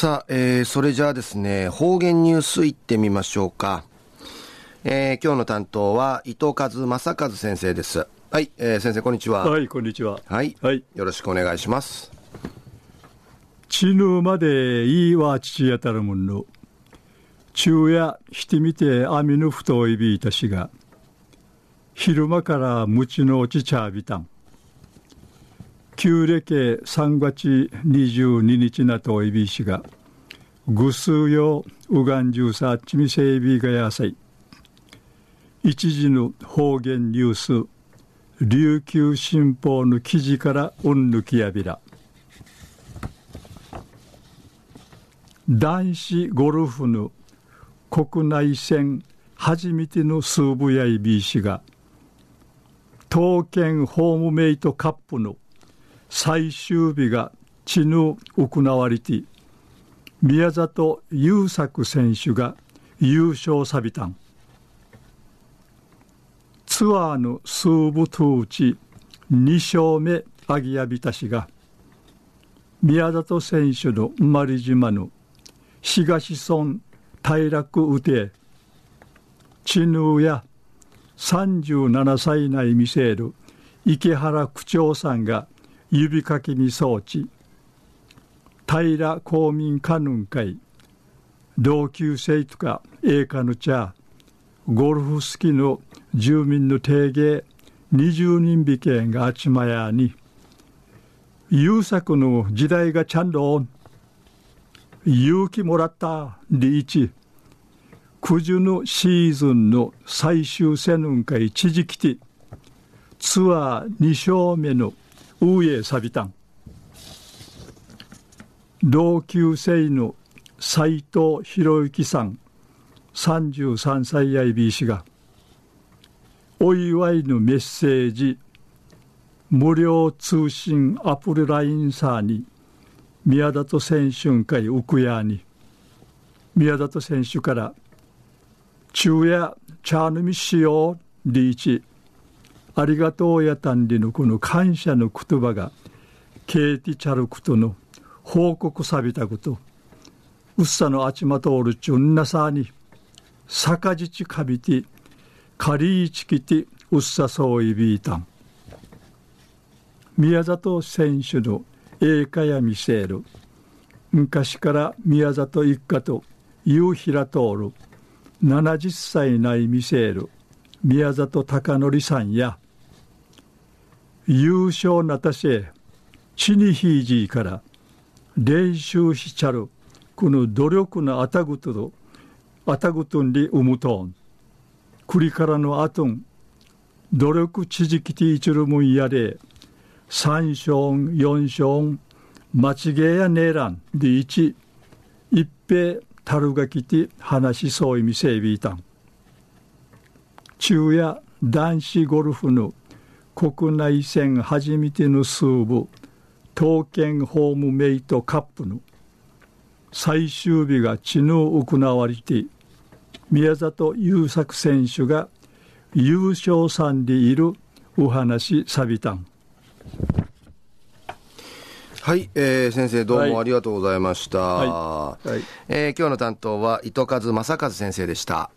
さあ、えー、それじゃあですね、方言ニュースいってみましょうか。えー、今日の担当は伊藤和正和先生です。はい、えー、先生こんにちは。はい、こんにちは。はい。はい。よろしくお願いします。ちぬまでいいわ父やたるもんの。昼夜してみて網の太いびいたしが。昼間からむちのちちゃびたん。旧暦3月22日なといびしが。ぐすうようがんじゅうさっちみせいびがやさい。一時の方言ニュース琉球新報の記事からうんぬきやびら男子ゴルフの国内戦初めてのスーブやいびしが東県ホームメイトカップの最終日が地ぬ行われて宮里優作選手が優勝さびたん。ツアーの数部トうち2勝目アギヤビタ氏が宮里選手の生まれ島の東村平楽うて知ヌや37歳内見せる池原区長さんが指かけに装置。平公民家ぬん会。同級生とか栄華の茶。ゴルフ好きの住民の定芸20人美形があちまやに。優作の時代がちゃんと勇気もらった。リーチ。九十のシーズンの最終戦運会一時期て。ツアー2勝目の上サビタン同級生の斎藤博之さん33歳やいびいしがお祝いのメッセージ無料通信アプリラインサーに宮里選手会ウクヤに宮里選手から昼夜茶飲みしようリーチ。ありがとうやたんりのこの感謝の言葉がケーティチャルクとの報告さびたことうっさのあちまとおるちゅんなさにさかじちかびてカリーチキティウッサソーイビータン宮里選手の栄華や見せる。昔から宮里一家と夕平通る。70歳内見せる。宮里貴則さんや優勝なたせチニヒージーから練習しちゃるこの努力のあたぐとあたぐとんりうむとん。栗からのあとん努力ちじきていちるもんやで三章四章間違えやねえらん。で一一平たるがきて話しそういみせいびいたん。昼夜男子ゴルフの国内戦初めての数部東県ホームメイトカップの最終日が知能行われて宮里優作選手が優勝さんでいるお話さびたん。はい、えー、先生どうもありがとうございました、はいはい。はい、えー、今日の担当は糸数正和先生でした